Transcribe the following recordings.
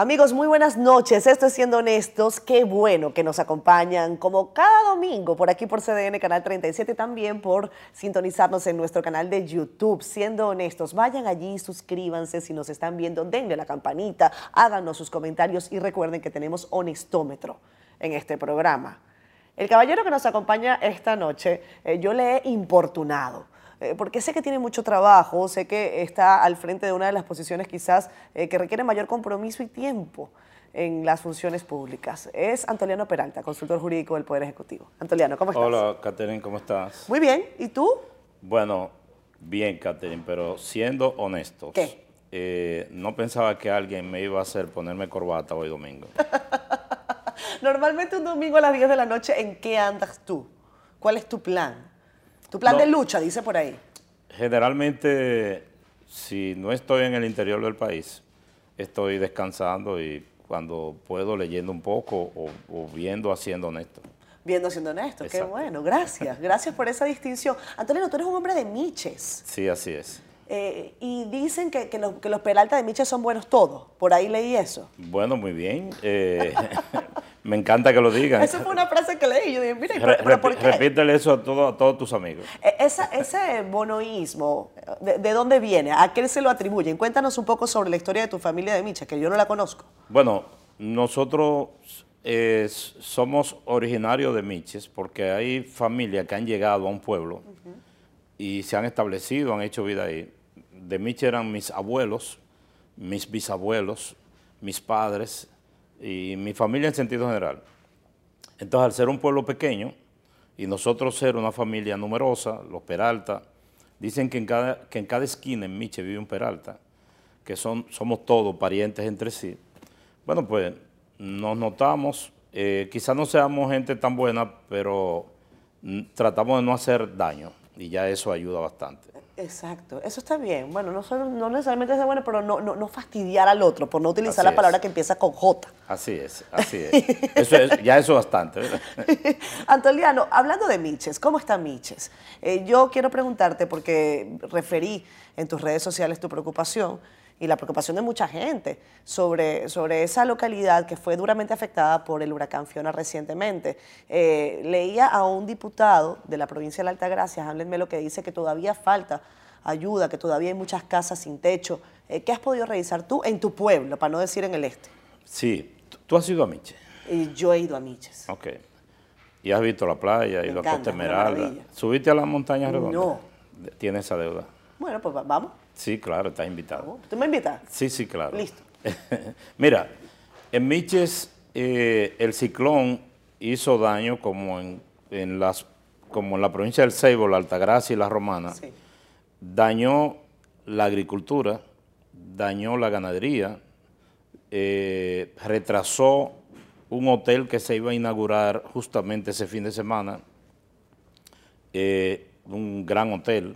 Amigos, muy buenas noches. Esto es Siendo Honestos. Qué bueno que nos acompañan como cada domingo por aquí por CDN Canal 37 también por sintonizarnos en nuestro canal de YouTube. Siendo Honestos, vayan allí, suscríbanse si nos están viendo, denle la campanita, háganos sus comentarios y recuerden que tenemos honestómetro en este programa. El caballero que nos acompaña esta noche, eh, yo le he importunado eh, porque sé que tiene mucho trabajo, sé que está al frente de una de las posiciones quizás eh, que requiere mayor compromiso y tiempo en las funciones públicas. Es Antoliano Peralta, consultor jurídico del Poder Ejecutivo. Antoliano, ¿cómo estás? Hola, Catherine, ¿cómo estás? Muy bien, ¿y tú? Bueno, bien, Catherine, pero siendo honestos. ¿Qué? Eh, no pensaba que alguien me iba a hacer ponerme corbata hoy domingo. Normalmente un domingo a las 10 de la noche, ¿en qué andas tú? ¿Cuál es tu plan? Tu plan de lucha, dice por ahí. Generalmente, si no estoy en el interior del país, estoy descansando y cuando puedo leyendo un poco o, viendo haciendo honesto. Viendo haciendo honesto, qué bueno, gracias. Gracias por esa distinción. Antonio, tú eres un hombre de Miches. Sí, así es. Eh, y dicen que, los, que, los, Peralta de Miches son buenos todos. Por ahí leí eso. Bueno, muy bien. Eh, Me encanta que lo digan. Esa fue una frase que leí. Yo dije, mira, ¿por qué? Repítele eso a, todos tus amigos. E, ese bonoísmo, ¿de, dónde viene? ¿A qué se lo atribuyen? Cuéntanos un poco sobre la historia de tu familia de Miches, que yo no la conozco. Bueno, nosotros eh, somos originarios de Miches porque hay familias que han llegado a un pueblo y se han establecido, han hecho vida ahí. De Miches eran mis abuelos, mis bisabuelos, mis padres, y mi familia en sentido general. Entonces, al ser un pueblo pequeño y nosotros ser una familia numerosa, los Peralta, dicen que en cada, que en cada esquina en Miche vive un Peralta, que son, somos todos parientes entre sí. Bueno, pues nos notamos, eh, quizás no seamos gente tan buena, pero tratamos de no hacer daño y ya eso ayuda bastante. Exacto, eso está bien. Bueno, no, no necesariamente es bueno, pero no, no, fastidiar al otro, por no utilizar la palabra que empieza con J. Así es, así es. eso es ya eso bastante. Antoliano, hablando de Miches, ¿cómo está Miches? Eh, yo quiero preguntarte, porque referí en tus redes sociales tu preocupación y la preocupación de mucha gente sobre, sobre esa localidad que fue duramente afectada por el huracán Fiona recientemente. Eh, leía a un diputado de la provincia de la Altagracia, háblenme lo que dice que todavía falta ayuda, que todavía hay muchas casas sin techo. Eh, ¿Qué has podido revisar tú en tu pueblo, para no decir en el este? Sí, tú has ido a Miches. Y yo he ido a Miches. Ok. ¿Y has visto la playa, y ido a Costa Esmeralda? ¿Subiste a las montañas redondas? No. ¿Tienes esa deuda? Bueno, pues vamos. Sí, claro, estás invitado. ¿Tú me invitas? Sí, sí, claro. Listo. Mira, en Miches eh, el ciclón hizo daño como en, las como en la provincia del Ceibo, la Altagracia y la Romana. Sí. Dañó la agricultura, dañó la ganadería, eh, retrasó un hotel que se iba a inaugurar justamente ese fin de semana, eh, un gran hotel,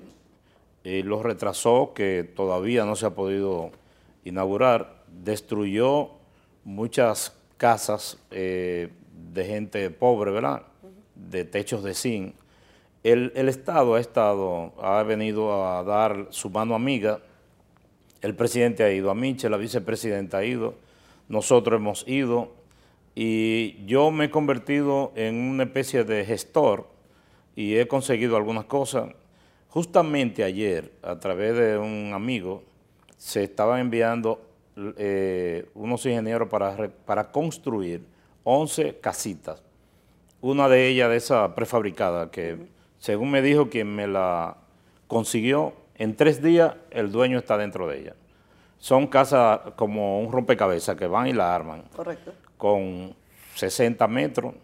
eh, lo retrasó, que todavía no se ha podido inaugurar, destruyó muchas casas eh, de gente pobre, ¿verdad?, de techos de zinc. El, Estado ha estado, ha venido a dar su mano amiga, el presidente ha ido a Miche, la vicepresidenta ha ido, nosotros hemos ido, y yo me he convertido en una especie de gestor y he conseguido algunas cosas Justamente ayer, a través de un amigo, se estaban enviando eh, unos ingenieros para, para construir 11 casitas. Una de ellas de esa prefabricada, que según me dijo quien me la consiguió, en tres días el dueño está dentro de ella. Son casas como un rompecabezas que van y la arman. Correcto. Con 60 metros,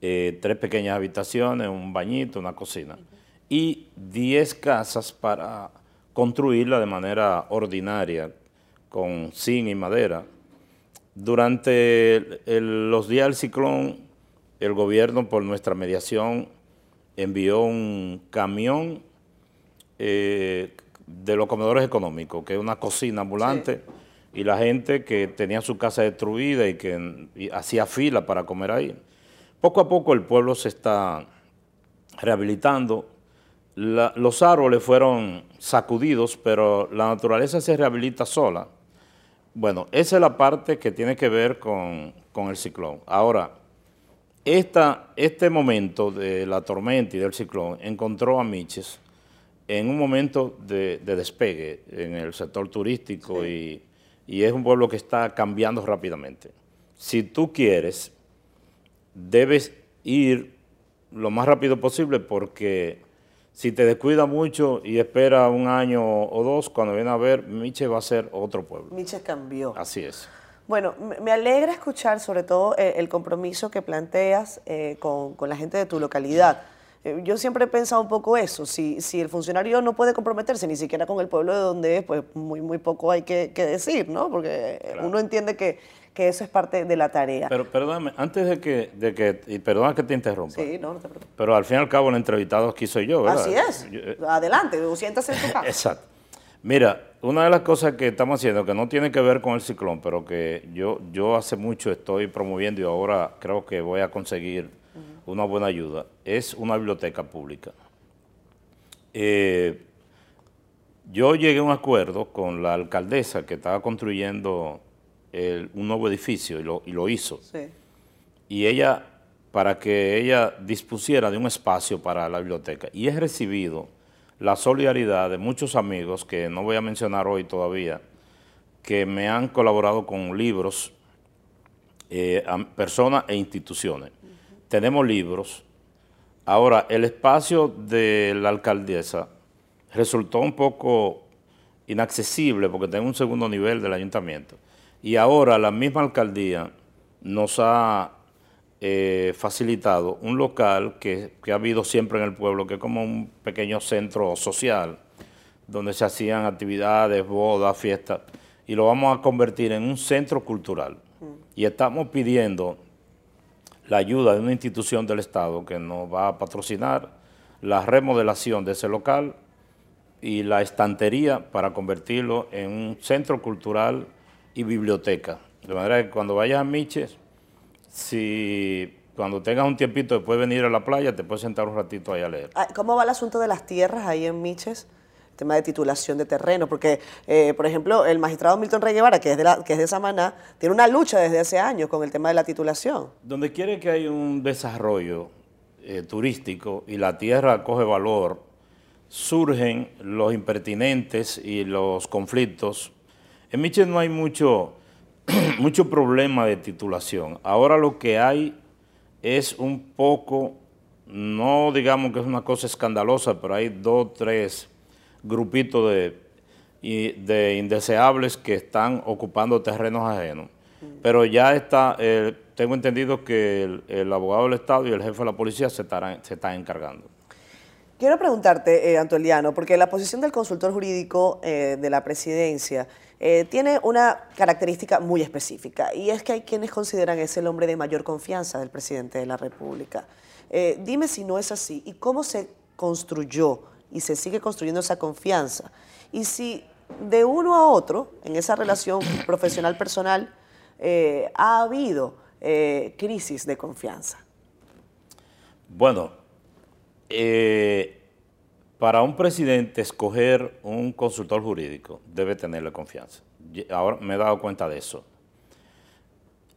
eh, tres pequeñas habitaciones, un bañito, una cocina y 10 casas para construirla de manera ordinaria, con zinc y madera. Durante los días del ciclón, el gobierno, por nuestra mediación, envió un camión eh, de los comedores económicos, que es una cocina ambulante, y la gente que tenía su casa destruida y que hacía fila para comer ahí. Poco a poco el pueblo se está rehabilitando, los árboles fueron sacudidos, pero la naturaleza se rehabilita sola. Bueno, esa es la parte que tiene que ver con, el ciclón. Ahora, esta, este momento de la tormenta y del ciclón encontró a Miches en un momento de, despegue en el sector turístico y, y es un pueblo que está cambiando rápidamente. Si tú quieres, debes ir lo más rápido posible porque si te descuida mucho y espera un año o dos, cuando viene a ver, Miche va a ser otro pueblo. Miche cambió. Así es. Bueno, me alegra escuchar sobre todo eh, el compromiso que planteas eh, con, la gente de tu localidad. Eh, yo siempre he pensado un poco eso, si, si el funcionario no puede comprometerse ni siquiera con el pueblo de donde es, pues muy, muy poco hay que, decir, ¿no? Porque uno entiende que que eso es parte de la tarea. Pero perdóname, antes de que, de que y perdona que te interrumpa. Sí, no, no te preocupes. Pero al fin y al cabo el entrevistado aquí soy yo, ¿verdad? Así es. Eh, Adelante, siéntase en tu casa. Exacto. Mira, una de las cosas que estamos haciendo, que no tiene que ver con el ciclón, pero que yo, yo hace mucho estoy promoviendo y ahora creo que voy a conseguir una buena ayuda, es una biblioteca pública. Eh, yo llegué a un acuerdo con la alcaldesa que estaba construyendo un nuevo edificio y lo, y lo hizo. Y ella, para que ella dispusiera de un espacio para la biblioteca. Y he recibido la solidaridad de muchos amigos, que no voy a mencionar hoy todavía, que me han colaborado con libros, eh, personas e instituciones. Tenemos libros. Ahora, el espacio de la alcaldesa resultó un poco inaccesible porque tengo un segundo nivel del ayuntamiento. Y ahora la misma alcaldía nos ha eh, facilitado un local que, ha habido siempre en el pueblo, que es como un pequeño centro social, donde se hacían actividades, bodas, fiestas, y lo vamos a convertir en un centro cultural. Mm. Y estamos pidiendo la ayuda de una institución del Estado que nos va a patrocinar la remodelación de ese local y la estantería para convertirlo en un centro cultural y biblioteca. De manera que cuando vayas a Miches, si cuando tengas un tiempito después de venir a la playa, te puedes sentar un ratito ahí a leer. Ah, ¿Cómo va el asunto de las tierras ahí en Miches? tema de titulación de terreno, porque, eh, por ejemplo, el magistrado Milton Rey Guevara, que es, de la, que es de Samaná, tiene una lucha desde hace años con el tema de la titulación. Donde quiere que haya un desarrollo eh, turístico y la tierra coge valor, surgen los impertinentes y los conflictos en Michel no hay mucho, mucho problema de titulación. Ahora lo que hay es un poco, no digamos que es una cosa escandalosa, pero hay dos, tres grupitos de, de indeseables que están ocupando terrenos ajenos. Pero ya está, tengo entendido que el, abogado del Estado y el jefe de la policía se, se están encargando. Quiero preguntarte, eh, Antoliano, porque la posición del consultor jurídico eh, de la presidencia eh, tiene una característica muy específica y es que hay quienes consideran es el hombre de mayor confianza del presidente de la República. Eh, dime si no es así y cómo se construyó y se sigue construyendo esa confianza y si de uno a otro en esa relación profesional personal eh, ha habido crisis de confianza. Bueno, para un presidente escoger un consultor jurídico debe tenerle confianza. Ahora me he dado cuenta de eso.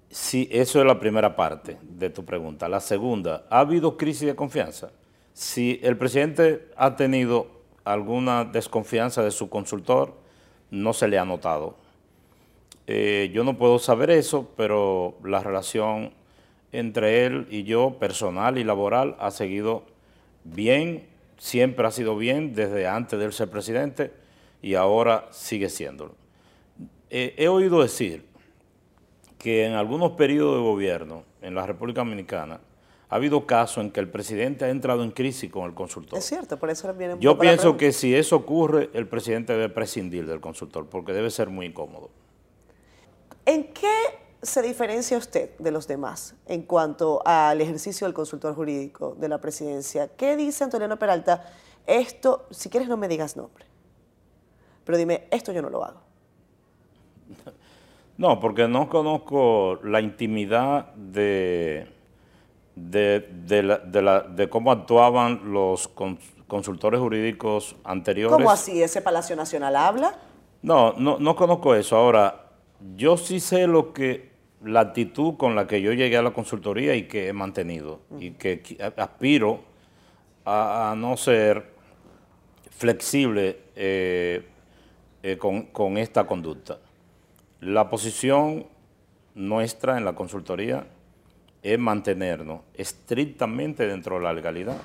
Sí, eso es la primera parte de tu pregunta. La segunda, ¿ha habido crisis de confianza? Si el presidente ha tenido alguna desconfianza de su consultor, no se le ha notado. Eh, yo no puedo saber eso, pero la relación entre él y yo, personal y laboral, ha seguido bien siempre ha sido bien desde antes de él ser presidente y ahora sigue siéndolo. he oído decir que en algunos periodos de gobierno en la República Dominicana ha habido casos en que el presidente ha entrado en crisis con el consultor. Es cierto, por eso viene Yo pienso que si eso ocurre, el presidente debe prescindir del consultor porque debe ser muy incómodo. ¿En qué se diferencia usted de los demás en cuanto al ejercicio del consultor jurídico de la presidencia? ¿Qué dice Antonio Peralta? Esto, si quieres no me digas nombre, pero dime, esto yo no lo hago. No, porque no conozco la intimidad de, de, cómo actuaban los consultores jurídicos anteriores. ¿Cómo así? ¿Ese Palacio Nacional habla? No, no, no conozco eso. Ahora, yo sí sé lo que, la actitud con la que yo llegué a la consultoría y que he mantenido y que aspiro a, no ser flexible eh, eh, con, esta conducta. La posición nuestra en la consultoría es mantenernos estrictamente dentro de la legalidad,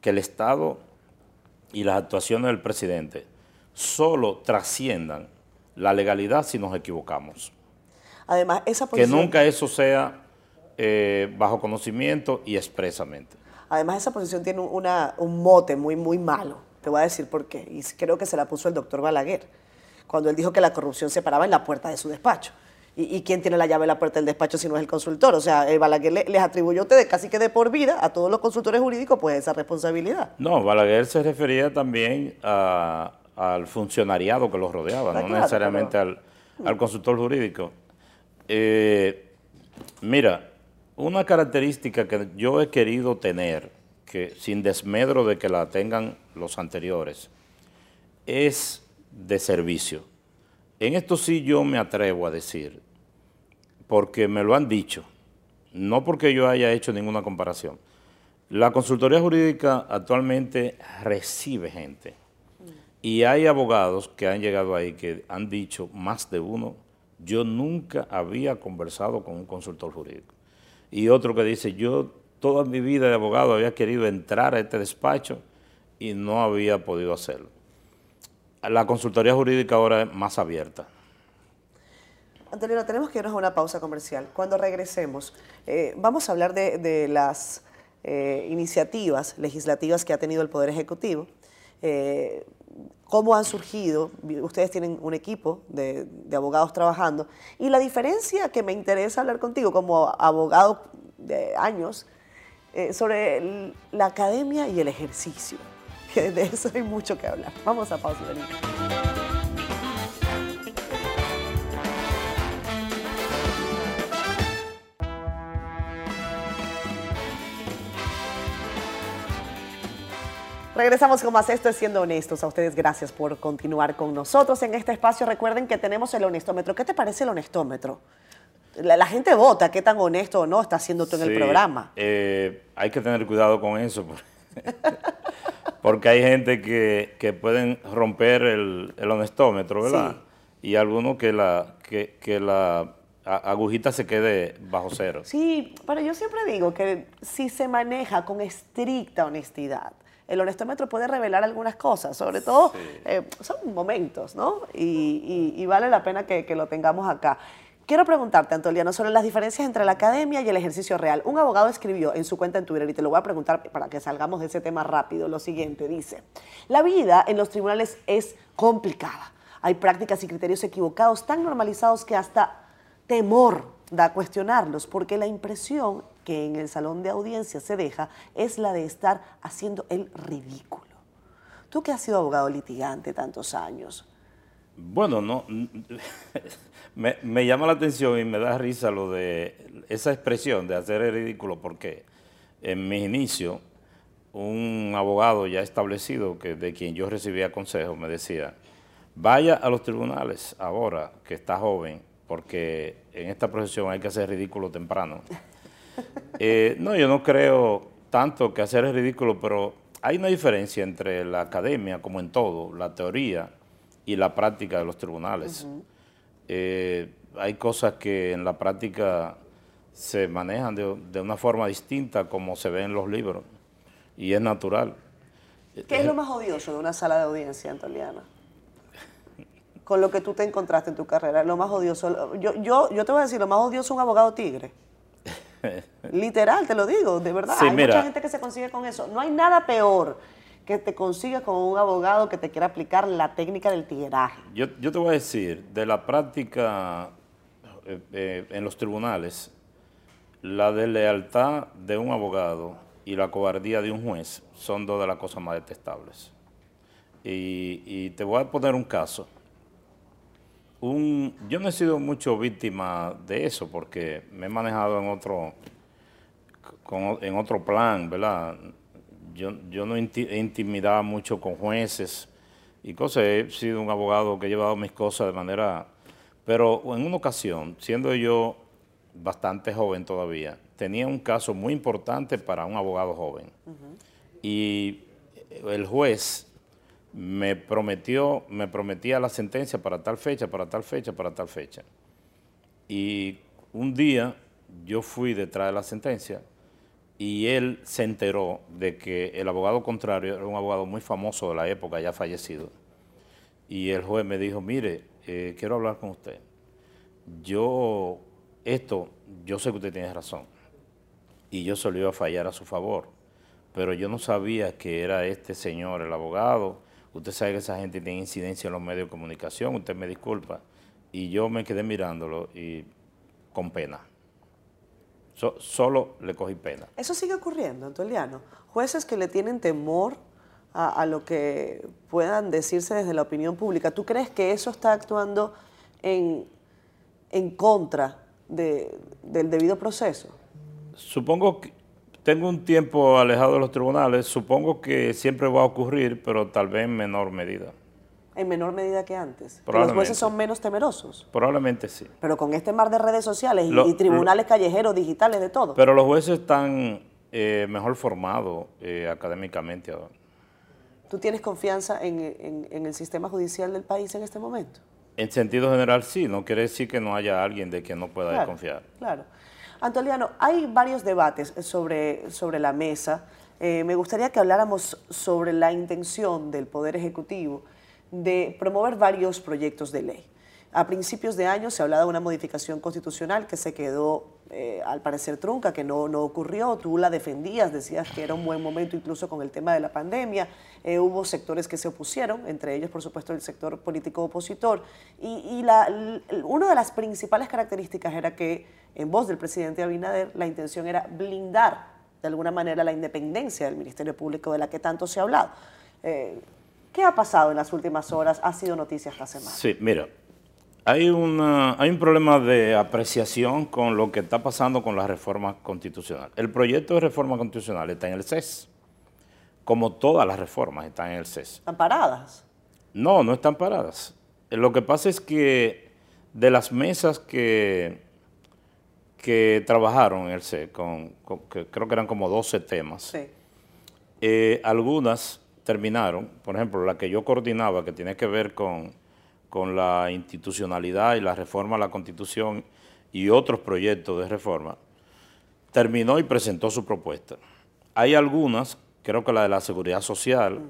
que el Estado y las actuaciones del presidente solo trasciendan la legalidad si nos equivocamos. Además, esa posición... Que nunca eso sea eh, bajo conocimiento y expresamente. Además, esa posición tiene una, un mote muy, muy malo. Te voy a decir por qué. Y creo que se la puso el doctor Balaguer, cuando él dijo que la corrupción se paraba en la puerta de su despacho. ¿Y, quién tiene la llave de la puerta del despacho si no es el consultor? O sea, el Balaguer les atribuyó a ustedes casi que de por vida a todos los consultores jurídicos pues esa responsabilidad. No, Balaguer se refería también al funcionariado que los rodeaba, no necesariamente al, consultor jurídico. Eh, mira, una característica que yo he querido tener, que sin desmedro de que la tengan los anteriores, es de servicio. En esto sí yo me atrevo a decir, porque me lo han dicho, no porque yo haya hecho ninguna comparación. La consultoría jurídica actualmente recibe gente y hay abogados que han llegado ahí que han dicho más de uno, yo nunca había conversado con un consultor jurídico. Y otro que dice, yo toda mi vida de abogado había querido entrar a este despacho y no había podido hacerlo. La consultoría jurídica ahora es más abierta. Antonio, tenemos que irnos a una pausa comercial. Cuando regresemos, eh, vamos a hablar de, las eh, iniciativas legislativas que ha tenido el Poder Ejecutivo, eh, cómo han surgido, ustedes tienen un equipo de, abogados trabajando, y la diferencia que me interesa hablar contigo como abogado de años, sobre la academia y el ejercicio, que de eso hay mucho que hablar. Vamos a pausa, Regresamos con más esto es Siendo Honestos. A ustedes gracias por continuar con nosotros en este espacio. Recuerden que tenemos el honestómetro. ¿Qué te parece el honestómetro? La, gente vota qué tan honesto o no está haciendo tú en el programa. Eh, hay que tener cuidado con eso. Porque, hay gente que, pueden romper el, honestómetro, ¿verdad? Y algunos que la, que, que la agujita se quede bajo cero. Sí, pero yo siempre digo que si se maneja con estricta honestidad, el honestómetro puede revelar algunas cosas, sobre todo eh, son momentos, ¿no? Y, vale la pena que, lo tengamos acá. Quiero preguntarte, Antoliano, sobre las diferencias entre la academia y el ejercicio real. Un abogado escribió en su cuenta en Twitter, y te lo voy a preguntar para que salgamos de ese tema rápido, lo siguiente, dice, la vida en los tribunales es complicada. Hay prácticas y criterios equivocados tan normalizados que hasta temor da a cuestionarlos, porque la impresión que en el salón de audiencia se deja es la de estar haciendo el ridículo. Tú que has sido abogado litigante tantos años. Bueno, no, me, llama la atención y me da risa lo de esa expresión de hacer el ridículo, porque en mi inicio un abogado ya establecido que de quien yo recibía consejo me decía, vaya a los tribunales ahora que está joven, porque en esta profesión hay que hacer ridículo temprano. Eh, no, yo no creo tanto que hacer es ridículo, pero hay una diferencia entre la academia, como en todo, la teoría y la práctica de los tribunales. Eh, hay cosas que en la práctica se manejan de, una forma distinta como se ve en los libros, y es natural. ¿Qué es lo más odioso de una sala de audiencia, Antoliana? Con lo que tú te encontraste en tu carrera, lo más odioso. Yo, yo, yo te voy a decir, lo más odioso es un abogado tigre. Literal, te lo digo, de verdad. hay mucha gente que se consigue con eso. No hay nada peor que te consigas con un abogado que te quiera aplicar la técnica del tigueraje. Yo, te voy a decir, de la práctica eh, eh, en los tribunales, la deslealtad de un abogado y la cobardía de un juez son dos de las cosas más detestables. y te voy a poner un caso yo no he sido mucho víctima de eso porque me he manejado en otro, en otro plan, ¿verdad? Yo, yo no he intimidado mucho con jueces y cosas. He sido un abogado que he llevado mis cosas de manera Pero en una ocasión, siendo yo bastante joven todavía, tenía un caso muy importante para un abogado joven. Y el juez me prometió, me prometía la sentencia para tal fecha, para tal fecha, para tal fecha. Y un día yo fui detrás de la sentencia y él se enteró de que el abogado contrario era un abogado muy famoso de la época, ya fallecido. Y el juez me dijo, mire, eh, quiero hablar con usted. Yo, esto, yo sé que usted tiene razón. Y yo se lo iba a fallar a su favor. Pero yo no sabía que era este señor, el abogado. Usted sabe que esa gente tiene incidencia en los medios de comunicación, usted me disculpa. Y yo me quedé mirándolo y con pena. solo le cogí pena. Eso sigue ocurriendo, Antoliano. Jueces que le tienen temor a, lo que puedan decirse desde la opinión pública. ¿Tú crees que eso está actuando en, en contra del debido proceso? Supongo que tengo un tiempo alejado de los tribunales, supongo que siempre va a ocurrir, pero tal vez en menor medida. En menor medida que antes. ¿Los jueces son menos temerosos? Probablemente sí. Pero con este mar de redes sociales y, tribunales callejeros, digitales, de todo. Pero los jueces están eh, mejor formados eh, académicamente ahora. ¿Tú tienes confianza en, el sistema judicial del país en este momento? En sentido general sí, no quiere decir que no haya alguien de quien no pueda desconfiar. Claro. Antoliano, hay varios debates sobre, sobre la mesa. Eh, me gustaría que habláramos sobre la intención del Poder Ejecutivo de promover varios proyectos de ley. A principios de año se hablaba de una modificación constitucional que se quedó, eh, al parecer, trunca, que no, no, ocurrió. Tú la defendías, decías que era un buen momento incluso con el tema de la pandemia. Eh, hubo sectores que se opusieron, entre ellos, por supuesto, el sector político opositor. Y, la, una de las principales características era que, en voz del presidente Abinader, la intención era blindar, de alguna manera, la independencia del Ministerio Público de la que tanto se ha hablado. Eh, ¿Qué ha pasado en las últimas horas? Ha sido noticia esta semana. Sí, mira, hay, hay un problema de apreciación con lo que está pasando con la reforma constitucional. El proyecto de reforma constitucional está en el CES, como todas las reformas están en el CES. ¿Están paradas? No, no están paradas. Lo que pasa es que de las mesas que, que trabajaron en el CES, con, que creo que eran como 12 temas, eh, algunas terminaron, por ejemplo, la que yo coordinaba, que tiene que ver con con la institucionalidad y la reforma a la Constitución y otros proyectos de reforma, terminó y presentó su propuesta. Hay algunas, creo que la de la seguridad social,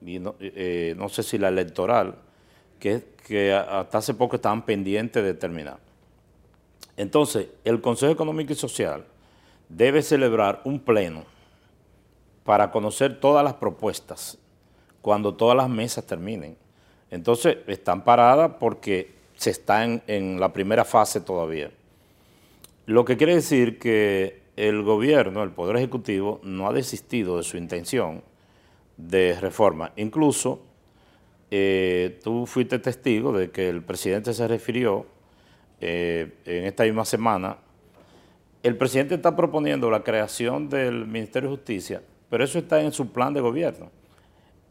no, eh, sé si la electoral, que, que hasta hace poco estaban pendientes de terminar. Entonces, el Consejo Económico y Social debe celebrar un pleno para conocer todas las propuestas cuando todas las mesas terminen. Entonces, están paradas porque se está en, la primera fase todavía. Lo que quiere decir que el gobierno, el Poder Ejecutivo, no ha desistido de su intención de reforma. Incluso, eh, tú fuiste testigo de que el presidente se refirió eh, en esta misma semana. El presidente está proponiendo la creación del Ministerio de Justicia, pero eso está en su plan de gobierno.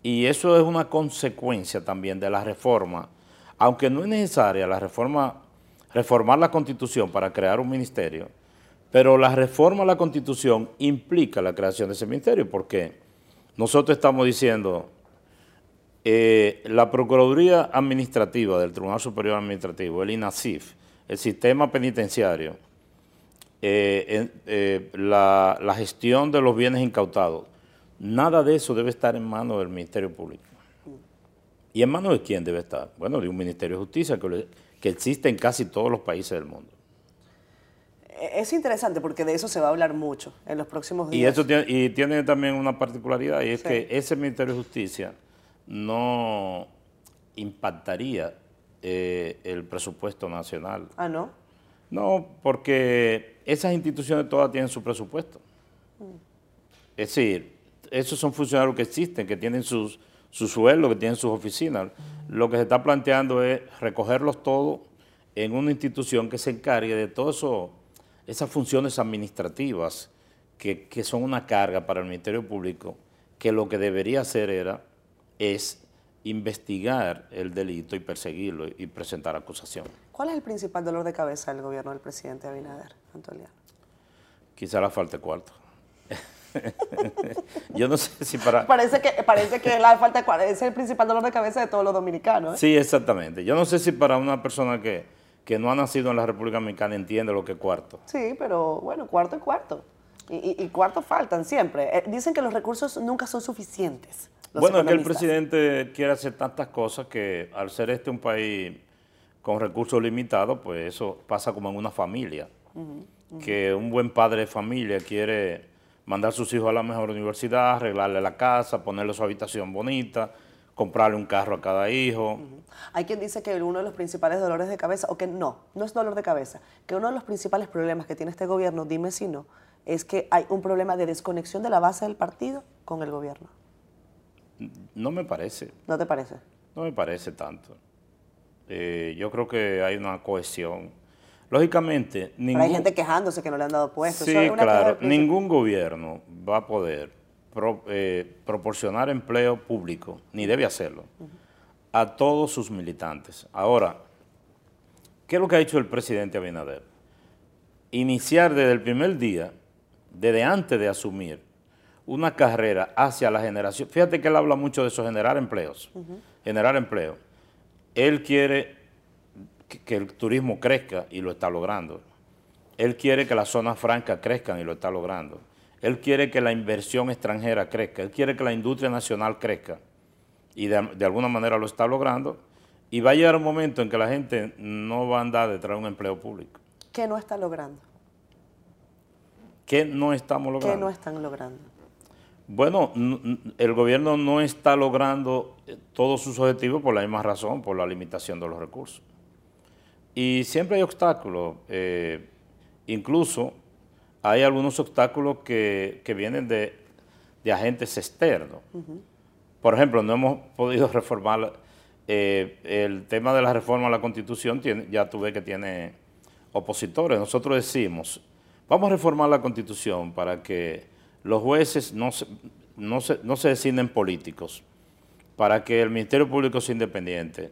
Y eso es una consecuencia también de la reforma, aunque no es necesaria la reforma, reformar la Constitución para crear un ministerio, pero la reforma a la Constitución implica la creación de ese ministerio, porque nosotros estamos diciendo, eh, la Procuraduría Administrativa del Tribunal Superior Administrativo, el INASIF, el sistema penitenciario, eh, eh, la gestión de los bienes incautados, Nada de eso debe estar en manos del Ministerio Público. ¿Y en manos de quién debe estar? Bueno, de un Ministerio de Justicia que, existe en casi todos los países del mundo. Es interesante porque de eso se va a hablar mucho en los próximos días. Y, eso tiene, y tiene también una particularidad y es que ese Ministerio de Justicia no impactaría eh, el presupuesto nacional. Ah, ¿no? No, porque esas instituciones todas tienen su presupuesto. Mm. Es decir, esos son funcionarios que existen, que tienen sus, su sueldo, que tienen sus oficinas. Lo que se está planteando es recogerlos todos en una institución que se encargue de todas esas funciones administrativas que, son una carga para el Ministerio Público, que lo que debería hacer era, es investigar el delito y perseguirlo y presentar acusación. ¿Cuál es el principal dolor de cabeza del gobierno del presidente Abinader, Antoliano? Quizá la falta de cuarto. Yo no sé si para... Parece que, parece que la falta de es el principal dolor de cabeza de todos los dominicanos. ¿eh? Sí, exactamente. Yo no sé si para una persona que, que no ha nacido en la República Dominicana entiende lo que es cuarto. Sí, pero bueno, cuarto es cuarto. Y, y, y cuarto faltan siempre. Eh, dicen que los recursos nunca son suficientes. Bueno, es que el presidente quiere hacer tantas cosas que al ser este un país con recursos limitados, pues eso pasa como en una familia. Que un buen padre de familia quiere mandar a sus hijos a la mejor universidad, arreglarle la casa, ponerle su habitación bonita, comprarle un carro a cada hijo. Hay quien dice que uno de los principales dolores de cabeza, o que no, no es dolor de cabeza, que uno de los principales problemas que tiene este gobierno, dime si no, es que hay un problema de desconexión de la base del partido con el gobierno. No me parece. ¿No te parece? No me parece tanto. Eh, yo creo que hay una cohesión. Lógicamente, ningún... Pero hay gente quejándose que no le han dado puestos. Sí, claro. Ningún gobierno va a poder pro, eh, proporcionar empleo público, ni debe hacerlo, uh -huh. a todos sus militantes. Ahora, ¿qué es lo que ha hecho el presidente Abinader? Iniciar desde el primer día, desde antes de asumir, una carrera hacia la generación. Fíjate que él habla mucho de eso, generar empleos, uh -huh. generar empleo. Él quiere que, que, el turismo crezca y lo está logrando. Él quiere que las zonas francas crezcan y lo está logrando. Él quiere que la inversión extranjera crezca. Él quiere que la industria nacional crezca. Y de, de alguna manera lo está logrando. Y va a llegar un momento en que la gente no va a andar detrás de un empleo público. ¿Qué no está logrando? ¿Qué no estamos logrando? ¿Qué no están logrando? Bueno, el gobierno no está logrando eh, todos sus objetivos por la misma razón, por la limitación de los recursos. Y siempre hay obstáculos, eh, incluso hay algunos obstáculos que, que vienen de, de, agentes externos. Uh -huh. Por ejemplo, no hemos podido reformar eh, el tema de la reforma a la Constitución, tiene, ya tuve que tiene opositores. Nosotros decimos, vamos a reformar la Constitución para que los jueces no se, no se, no se designen políticos, para que el Ministerio Público sea independiente,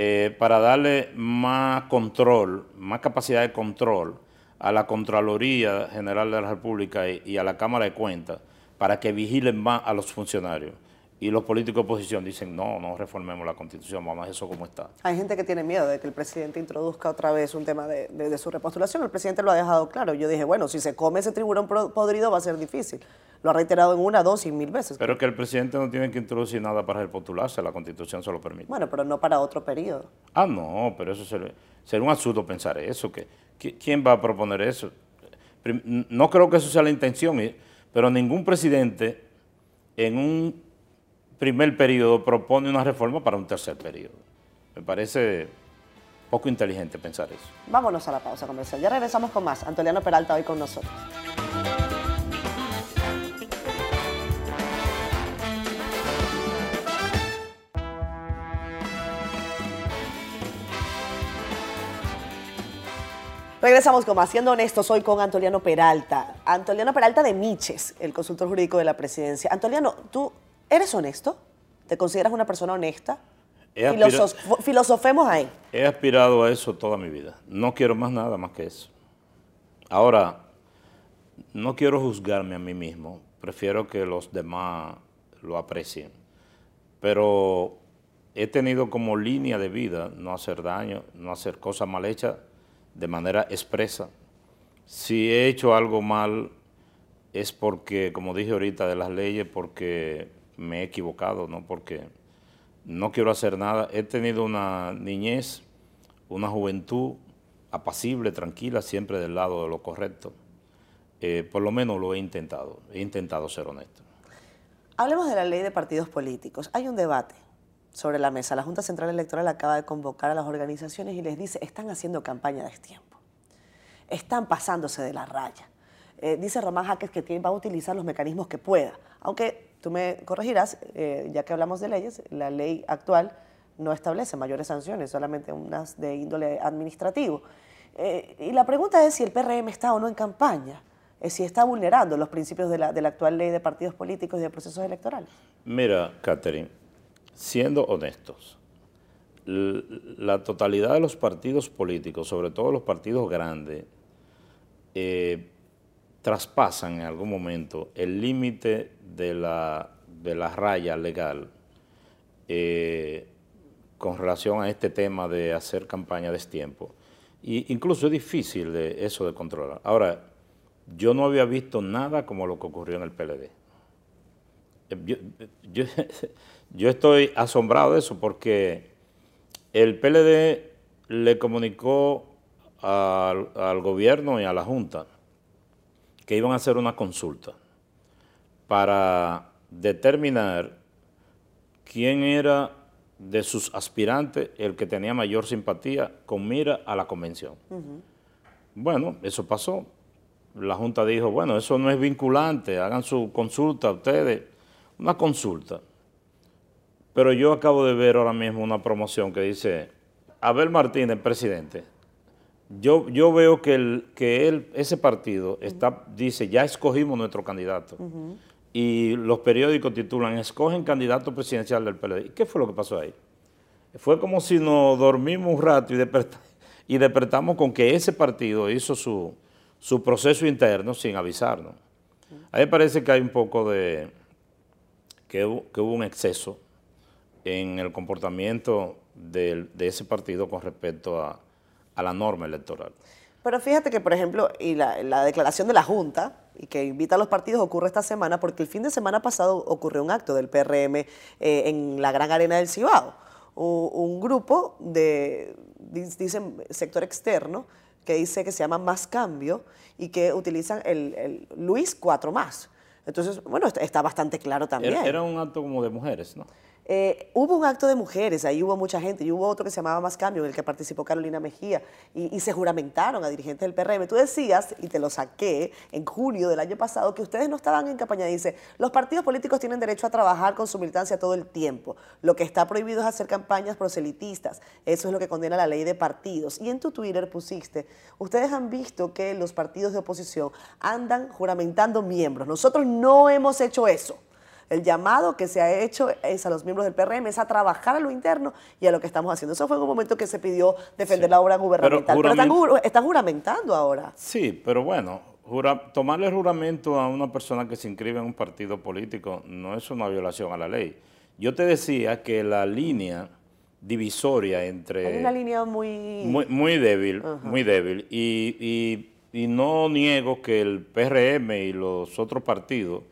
eh, para darle más control, más capacidad de control a la Contraloría General de la República y, a la Cámara de Cuentas, para que vigilen más a los funcionarios y los políticos de oposición dicen, no, no reformemos la Constitución, vamos a eso como está. Hay gente que tiene miedo de que el presidente introduzca otra vez un tema de, de, de, su repostulación. El presidente lo ha dejado claro. Yo dije, bueno, si se come ese tiburón podrido va a ser difícil. Lo ha reiterado en una, dos y mil veces. Pero que el presidente no tiene que introducir nada para repostularse, la Constitución se lo permite. Bueno, pero no para otro periodo. Ah, no, pero eso sería, sería un absurdo pensar eso. Que, ¿Quién va a proponer eso? No creo que eso sea la intención, pero ningún presidente en un primer periodo propone una reforma para un tercer periodo. Me parece poco inteligente pensar eso. Vámonos a la pausa comercial. Ya regresamos con más. Antoliano Peralta hoy con nosotros. Regresamos con más, siendo honestos, hoy con Antoliano Peralta. Antoliano Peralta de Miches, el consultor jurídico de la presidencia. Antoliano, tú ¿Eres honesto? ¿Te consideras una persona honesta? Filosof filosofemos ahí. He aspirado a eso toda mi vida. No quiero más nada más que eso. Ahora, no quiero juzgarme a mí mismo. Prefiero que los demás lo aprecien. Pero he tenido como línea de vida no hacer daño, no hacer cosas mal hechas de manera expresa. Si he hecho algo mal es porque, como dije ahorita, de las leyes, porque me he equivocado, ¿no? Porque no quiero hacer nada. He tenido una niñez, una juventud apacible, tranquila, siempre del lado de lo correcto. Eh, por lo menos lo he intentado, he intentado ser honesto. Hablemos de la ley de partidos políticos. Hay un debate sobre la mesa. La Junta Central Electoral acaba de convocar a las organizaciones y les dice, están haciendo campaña de destiempo. Están pasándose de la raya. Eh, dice Román Jaques que va a utilizar los mecanismos que pueda, aunque tú me corregirás, eh, ya que hablamos de leyes, la ley actual no establece mayores sanciones, solamente unas de índole administrativo. Eh, y la pregunta es si el PRM está o no en campaña, si está vulnerando los principios de la actual ley de partidos políticos y de procesos electorales. Mira, Catherine, siendo honestos, la totalidad de los partidos políticos, sobre todo los partidos grandes, eh, traspasan en algún momento el límite de la, de la raya legal eh, con relación a este tema de hacer campaña de destiempo. Y incluso es difícil de eso de controlar. Ahora, yo no había visto nada como lo que ocurrió en el PLD. Yo, estoy asombrado de eso porque el PLD le comunicó al, al, gobierno y a la Junta que iban a hacer una consulta para determinar quién era de sus aspirantes el que tenía mayor simpatía con mira a la convención. Bueno, eso pasó. La Junta dijo, bueno, eso no es vinculante, hagan su consulta ustedes, una consulta. Pero yo acabo de ver ahora mismo una promoción que dice, Abel Martínez, presidente, yo, yo veo que, el, que él, ese partido está, dice, ya escogimos nuestro candidato. Y los periódicos titulan, escogen candidato presidencial del PLD. ¿Y qué fue lo que pasó ahí? Fue como si nos dormimos un rato y, y despertamos con que ese partido hizo su, su proceso interno sin avisarnos. A mí me parece que hay un poco de, que, hubo un exceso en el comportamiento de, ese partido con respecto a, la norma electoral. Pero fíjate que, por ejemplo, y la, declaración de la Junta, y que invita a los partidos, ocurre esta semana, porque el fin de semana pasado ocurrió un acto del PRM eh, en la Gran Arena del Cibao. Un, grupo de, dicen, sector externo, que dice que se llama Más Cambio y que utilizan el, el Luis 4 más. Entonces, bueno, está, bastante claro también. Era, un acto como de mujeres, ¿no? Eh, hubo un acto de mujeres, ahí hubo mucha gente, y hubo otro que se llamaba Más Cambio, en el que participó Carolina Mejía, y, se juramentaron a dirigentes del PRM. Tú decías, y te lo saqué en junio del año pasado, que ustedes no estaban en campaña. Dice, los partidos políticos tienen derecho a trabajar con su militancia todo el tiempo. Lo que está prohibido es hacer campañas proselitistas. Eso es lo que condena la ley de partidos. Y en tu Twitter pusiste, ustedes han visto que los partidos de oposición andan juramentando miembros. Nosotros no hemos hecho eso. El llamado que se ha hecho es a los miembros del PRM, es a trabajar a lo interno y a lo que estamos haciendo. Eso fue en un momento que se pidió defender la obra gubernamental. Pero, están, juramentando ahora. Sí, pero bueno, tomarle juramento a una persona que se inscribe en un partido político no es una violación a la ley. Yo te decía que la línea divisoria entre... Hay una línea muy... Muy, débil, muy débil. y, y no niego que el PRM y los otros partidos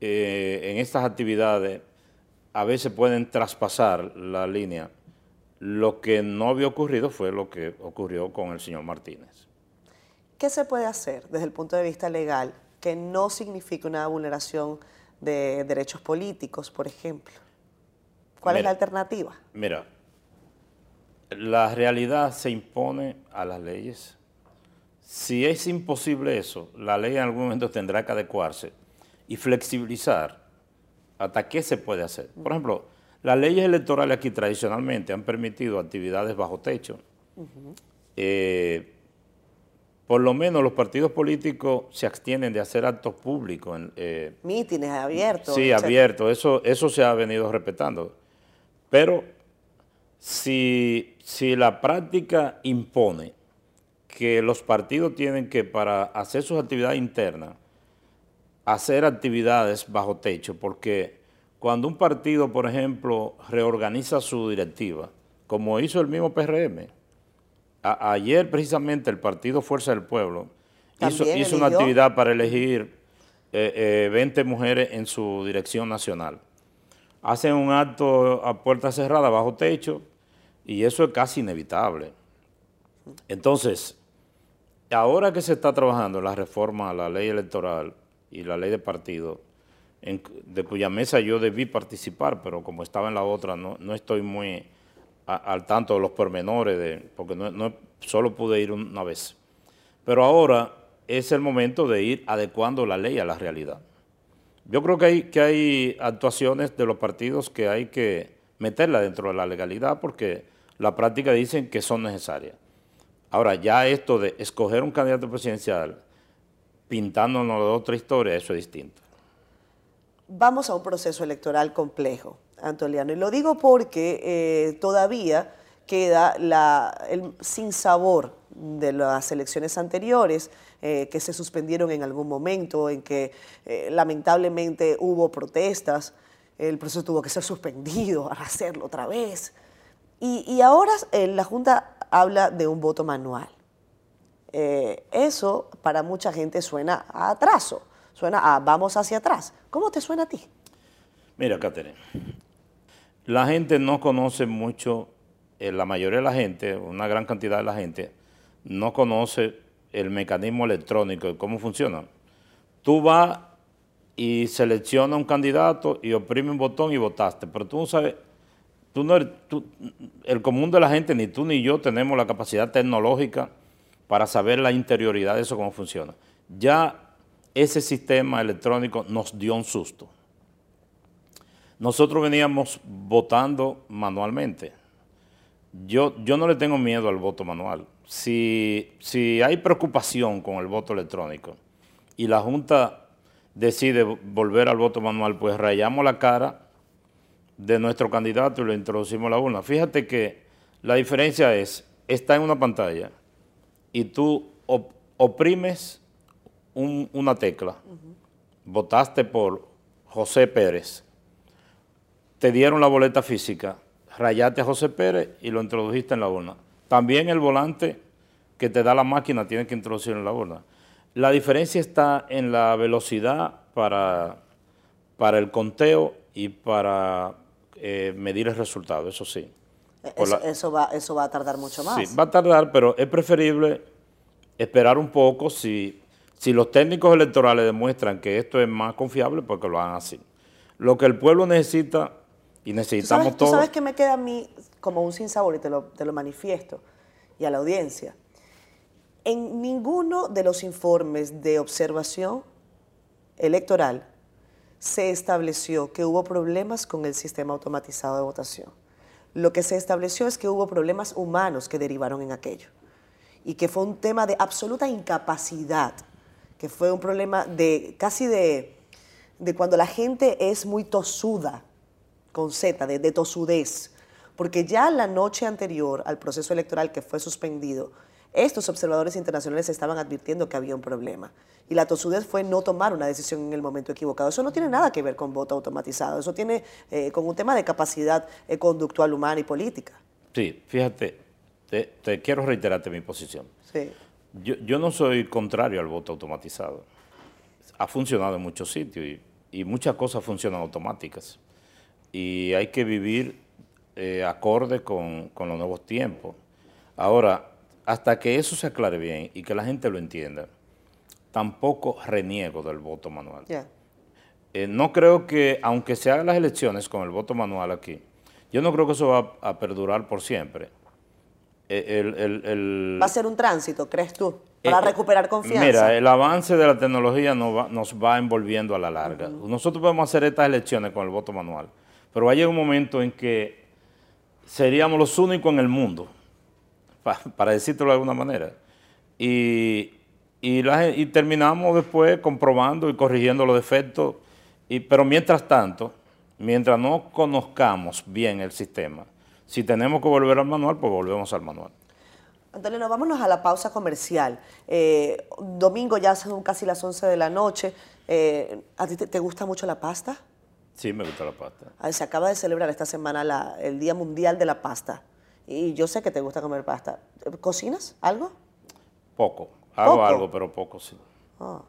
eh, en estas actividades a veces pueden traspasar la línea. Lo que no había ocurrido fue lo que ocurrió con el señor Martínez. ¿Qué se puede hacer desde el punto de vista legal que no signifique una vulneración de derechos políticos, por ejemplo? ¿Cuál es la alternativa? Mira, la realidad se impone a las leyes. Si es imposible eso, la ley en algún momento tendrá que adecuarse y flexibilizar hasta qué se puede hacer. Por ejemplo, las leyes electorales aquí tradicionalmente han permitido actividades bajo techo. Eh, por lo menos los partidos políticos se abstienen de hacer actos públicos. Eh, Mítines abiertos. Sí, abiertos. Eso, eso se ha venido respetando. Pero si, si la práctica impone que los partidos tienen que, para hacer sus actividades internas, hacer actividades bajo techo, porque cuando un partido, por ejemplo, reorganiza su directiva, como hizo el mismo PRM, ayer precisamente el Partido Fuerza del Pueblo hizo, una actividad para elegir 20 eh, eh, mujeres en su dirección nacional. Hacen un acto a puerta cerrada, bajo techo, y eso es casi inevitable. Entonces, ahora que se está trabajando la reforma a la ley electoral, y la ley de partido, de cuya mesa yo debí participar, pero como estaba en la otra, no, no estoy muy al tanto de los pormenores, porque no, solo pude ir una vez. Pero ahora es el momento de ir adecuando la ley a la realidad. Yo creo que hay, que hay actuaciones de los partidos que hay que meterla dentro de la legalidad porque la práctica dicen que son necesarias. Ahora, ya esto de escoger un candidato presidencial pintándonos otra historia, eso es distinto. Vamos a un proceso electoral complejo, Antoliano, y lo digo porque eh, todavía queda la, el sinsabor de las elecciones anteriores, eh, que se suspendieron en algún momento, en que eh, lamentablemente hubo protestas, el proceso tuvo que ser suspendido, hacerlo otra vez. Y, ahora la Junta habla de un voto manual. Eso para mucha gente suena a atraso, suena a vamos hacia atrás. ¿Cómo te suena a ti? Mira, Catherine, la gente no conoce mucho, la mayoría de la gente, una gran cantidad de la gente, no conoce el mecanismo electrónico y cómo funciona. Tú vas y seleccionas un candidato y oprime un botón y votaste, pero tú no sabes, tú no el común de la gente, ni tú ni yo tenemos la capacidad tecnológica para saber la interioridad de eso, cómo funciona. Ya ese sistema electrónico nos dio un susto. Nosotros veníamos votando manualmente. Yo, yo no le tengo miedo al voto manual si, si hay preocupación con el voto electrónico y la Junta decide volver al voto manual, pues rayamos la cara de nuestro candidato y lo introducimos a la urna. Fíjate que la diferencia es, está en una pantalla y tú oprimes una tecla, votaste por José Pérez, te dieron la boleta física, rayaste a José Pérez y lo introdujiste en la urna. También el volante que te da la máquina tiene que introducir en la urna. La diferencia está en la velocidad para, para el conteo y para eh, medir el resultado, eso sí. Eso, va, eso va a tardar mucho más. Sí, va a tardar, pero es preferible esperar un poco si, si los técnicos electorales demuestran que esto es más confiable, porque lo hagan así. Lo que el pueblo necesita y necesitamos todos... ¿Tú sabes que me queda a mí como un sinsabor y te lo, te lo manifiesto y a la audiencia? En ninguno de los informes de observación electoral se estableció que hubo problemas con el sistema automatizado de votación. Lo que se estableció es que hubo problemas humanos que derivaron en aquello y que fue un tema de absoluta incapacidad, que fue un problema de casi de, de cuando la gente es muy tosuda, con Z, de, de tosudez, porque ya la noche anterior al proceso electoral que fue suspendido, estos observadores internacionales estaban advirtiendo que había un problema. Y la tosudez fue no tomar una decisión en el momento equivocado. Eso no tiene nada que ver con voto automatizado, eso tiene eh, con un tema de capacidad eh, conductual humana y política. Sí, fíjate, te, quiero reiterarte mi posición. Sí. Yo, no soy contrario al voto automatizado. Ha funcionado en muchos sitios y, muchas cosas funcionan automáticas. Y hay que vivir eh, acorde con, con los nuevos tiempos. Ahora, hasta que eso se aclare bien y que la gente lo entienda, tampoco reniego del voto manual. Eh, no creo que, aunque se hagan las elecciones con el voto manual aquí, yo no creo que eso va a, perdurar por siempre. Eh, va a ser un tránsito, ¿crees tú? Para eh, recuperar confianza. Mira, el avance de la tecnología nos va, nos va envolviendo a la larga. Nosotros podemos hacer estas elecciones con el voto manual, pero va a llegar un momento en que seríamos los únicos en el mundo para decirlo de alguna manera. Y, y, terminamos después comprobando y corrigiendo los defectos, y, pero mientras tanto, mientras no conozcamos bien el sistema, si tenemos que volver al manual, pues volvemos al manual. Antonio, vámonos a la pausa comercial. Eh, domingo ya son casi las 11 de la noche. Eh, ¿A ti te, gusta mucho la pasta? Sí, me gusta la pasta. se acaba de celebrar esta semana el Día Mundial de la Pasta. Y yo sé que te gusta comer pasta. ¿Cocinas algo? Poco. Hago algo, pero poco sí. Ah.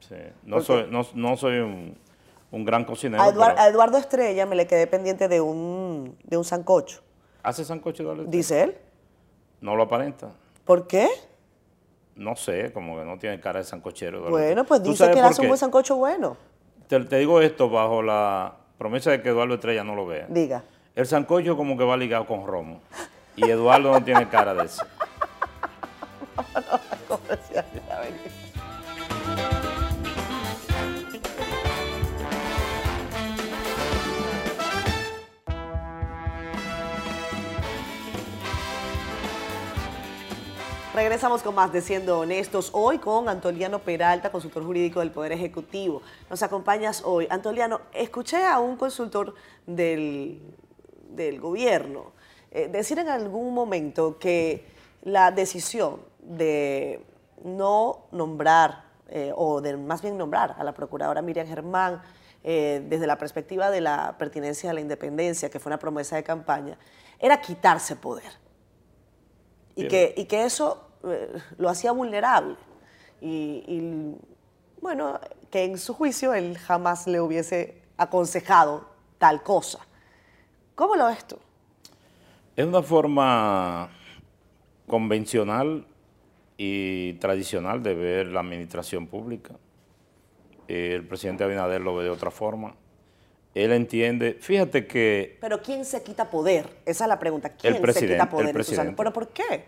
sí. No, soy, no, soy un, gran cocinero. A, Eduardo Estrella me le quedé pendiente de un, de un sancocho. ¿Hace sancocho Eduardo Dice él. No lo aparenta. ¿Por qué? No sé, como que no tiene cara de sancochero. Bueno, pues dice que hace un buen sancocho bueno. Te, te, digo esto bajo la promesa de que Eduardo Estrella no lo vea. Diga. El sancocho como que va ligado con romo. Y Eduardo no tiene cara de eso. Regresamos con más de Siendo Honestos, hoy con Antoliano Peralta, consultor jurídico del Poder Ejecutivo. Nos acompañas hoy. Antoliano, escuché a un consultor del, del gobierno eh, decir en algún momento que la decisión de no nombrar, eh, o de más bien nombrar a la procuradora Miriam Germán, eh, desde la perspectiva de la pertinencia a la independencia, que fue una promesa de campaña, era quitarse poder. Y, que, y que, eso lo hacía vulnerable. Y, y, bueno, que en su juicio él jamás le hubiese aconsejado tal cosa. ¿Cómo lo ves tú? Es una forma convencional y tradicional de ver la administración pública. El presidente Abinader lo ve de otra forma. Él entiende, fíjate que... Pero ¿quién se quita poder? Esa es la pregunta. ¿Quién se quita poder? El presidente. ¿Pero por qué?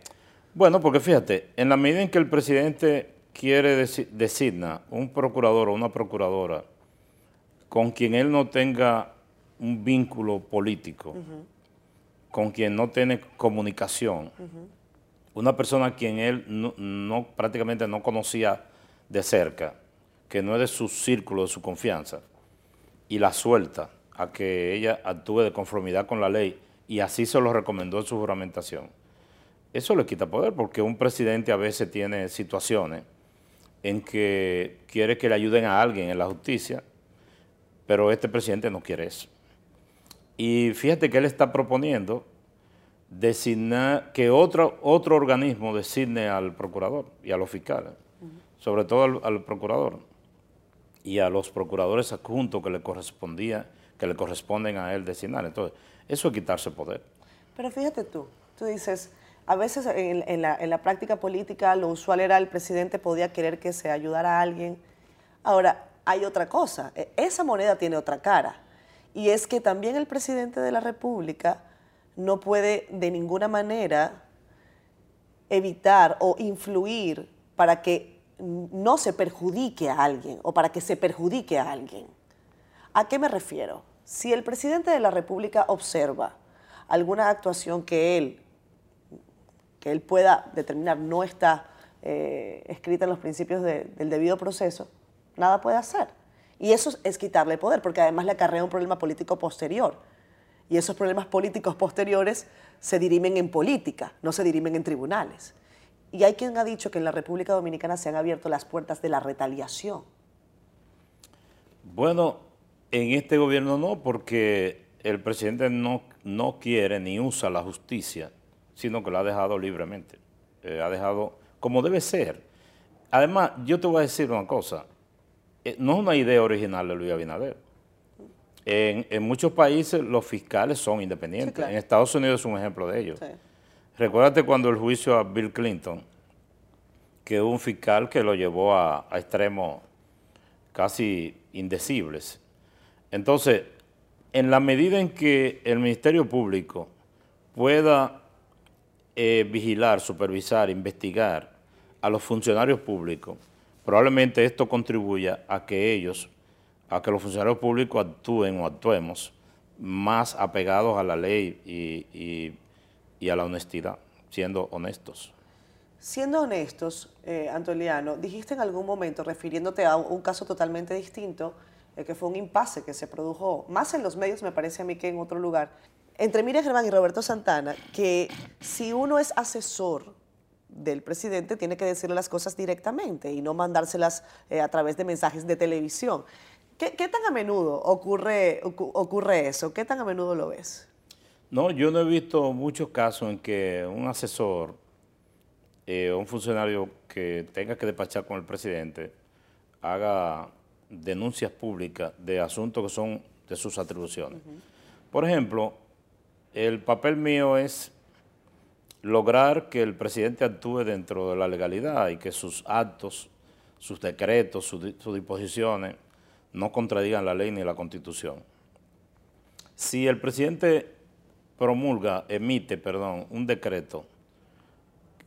Bueno, porque fíjate, en la medida en que el presidente quiere designar un procurador o una procuradora con quien él no tenga un vínculo político, con quien no tiene comunicación, una persona a quien él no, prácticamente no conocía de cerca, que no es de su círculo, de su confianza, y la suelta a que ella actúe de conformidad con la ley, y así se lo recomendó en su juramentación. Eso le quita poder, porque un presidente a veces tiene situaciones en que quiere que le ayuden a alguien en la justicia, pero este presidente no quiere eso. Y fíjate que él está proponiendo designar que otro, otro organismo designe al procurador y a los fiscales, sobre todo al, procurador y a los procuradores adjuntos que le correspondía, que le corresponden a él designar. Entonces, eso es quitarse poder. Pero fíjate tú, tú dices, a veces en, la, práctica política lo usual era el presidente podía querer que se ayudara a alguien. Ahora, hay otra cosa, e, esa moneda tiene otra cara, y es que también el presidente de la República no puede de ninguna manera evitar o influir para que no se perjudique a alguien o para que se perjudique a alguien. ¿A qué me refiero? Si el presidente de la República observa alguna actuación que él que él pueda determinar no está eh, escrita en los principios del debido proceso, nada puede hacer. Y eso es quitarle poder, porque además le acarrea un problema político posterior. Y esos problemas políticos posteriores se dirimen en política, no se dirimen en tribunales. Y hay quien ha dicho que en la República Dominicana se han abierto las puertas de la retaliación. Bueno, en este gobierno no, porque el presidente no, no quiere ni usa la justicia sino que lo ha dejado libremente. Eh, ha dejado como debe ser. Además, yo te voy a decir una cosa, no es una idea original de Luis Abinader. En, muchos países los fiscales son independientes. En Estados Unidos es un ejemplo de ello. Recuérdate cuando el juicio a Bill Clinton, que hubo un fiscal que lo llevó a, a extremos casi indecibles. Entonces, en la medida en que el Ministerio Público pueda eh, vigilar, supervisar, investigar a los funcionarios públicos, probablemente esto contribuya a que ellos, a que los funcionarios públicos actúen o actuemos más apegados a la ley y, a la honestidad, siendo honestos. Siendo honestos, eh, Antoliano, dijiste en algún momento, refiriéndote a un caso totalmente distinto, eh, que fue un impasse que se produjo más en los medios, me parece a mí, que en otro lugar, entre Miriam Germán y Roberto Santana que si uno es asesor del presidente, tiene que decirle las cosas directamente y no mandárselas eh, a través de mensajes de televisión. ¿Qué, tan a menudo ocurre, ocurre eso? ¿Qué tan a menudo lo ves? No, yo no he visto muchos casos en que un asesor eh, o un funcionario que tenga que despachar con el presidente haga denuncias públicas de asuntos que son de sus atribuciones. Por ejemplo, el papel mío es lograr que el presidente actúe dentro de la legalidad y que sus actos, sus decretos, sus, disposiciones no contradigan la ley ni la constitución. Si el presidente promulga, emite, perdón, un decreto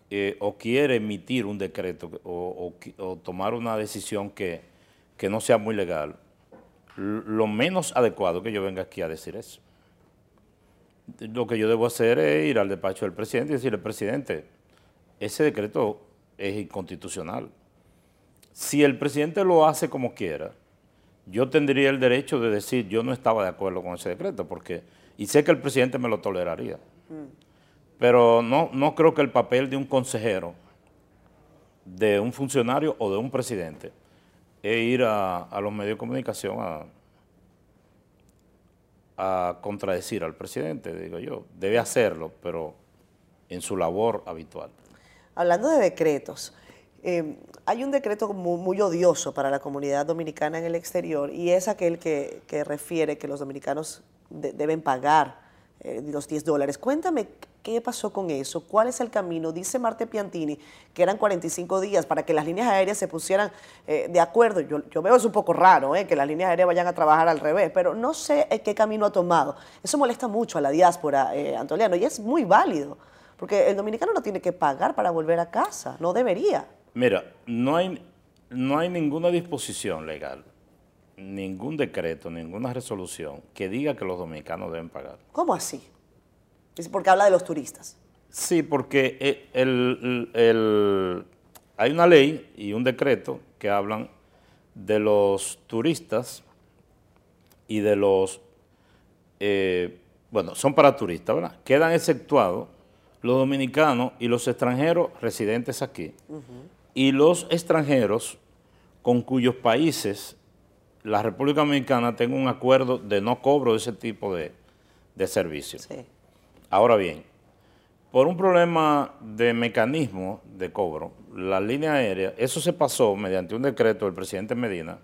eh, o quiere emitir un decreto o, tomar una decisión que, que no sea muy legal, lo menos adecuado que yo venga aquí a decir eso lo que yo debo hacer es ir al despacho del presidente y decirle, presidente, ese decreto es inconstitucional. Si el presidente lo hace como quiera, yo tendría el derecho de decir yo no estaba de acuerdo con ese decreto, porque y sé que el presidente me lo toleraría. Mm. Pero no, no creo que el papel de un consejero, de un funcionario o de un presidente es ir a, a los medios de comunicación a, a contradecir al presidente, digo yo. Debe hacerlo, pero en su labor habitual. Hablando de decretos, eh, hay un decreto muy, muy, odioso para la comunidad dominicana en el exterior y es aquel que, que refiere que los dominicanos de, deben pagar eh, los 10 dólares. Cuéntame qué pasó con eso, cuál es el camino. Dice Marte Piantini que eran 45 días para que las líneas aéreas se pusieran eh, de acuerdo. Yo, yo, veo es un poco raro eh, que las líneas aéreas vayan a trabajar al revés, pero no sé qué camino ha tomado. Eso molesta mucho a la diáspora, eh, Antoliano, y es muy válido, porque el dominicano no tiene que pagar para volver a casa, no debería. Mira, no hay, no hay ninguna disposición legal, ningún decreto, ninguna resolución que diga que los dominicanos deben pagar. ¿Cómo así? Es porque habla de los turistas. Sí, porque el, el, el, hay una ley y un decreto que hablan de los turistas y de los, eh, bueno, son para turistas, ¿verdad? Quedan exceptuados los dominicanos y los extranjeros residentes aquí. Uh -huh. Y los extranjeros con cuyos países la República Dominicana tenga un acuerdo de no cobro de ese tipo de, de servicios. Sí. Ahora bien, por un problema de mecanismo de cobro, la línea aérea, eso se pasó mediante un decreto del presidente Medina